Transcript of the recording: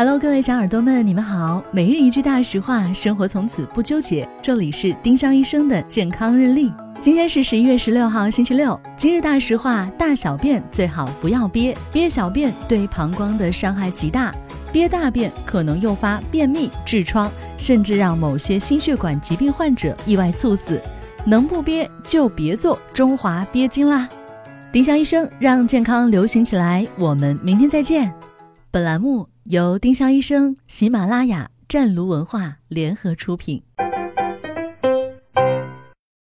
Hello，各位小耳朵们，你们好。每日一句大实话，生活从此不纠结。这里是丁香医生的健康日历。今天是十一月十六号，星期六。今日大实话：大小便最好不要憋，憋小便对膀胱的伤害极大，憋大便可能诱发便秘、痔疮，甚至让某些心血管疾病患者意外猝死。能不憋就别做中华憋精啦！丁香医生让健康流行起来，我们明天再见。本栏目由丁香医生、喜马拉雅、湛庐文化联合出品。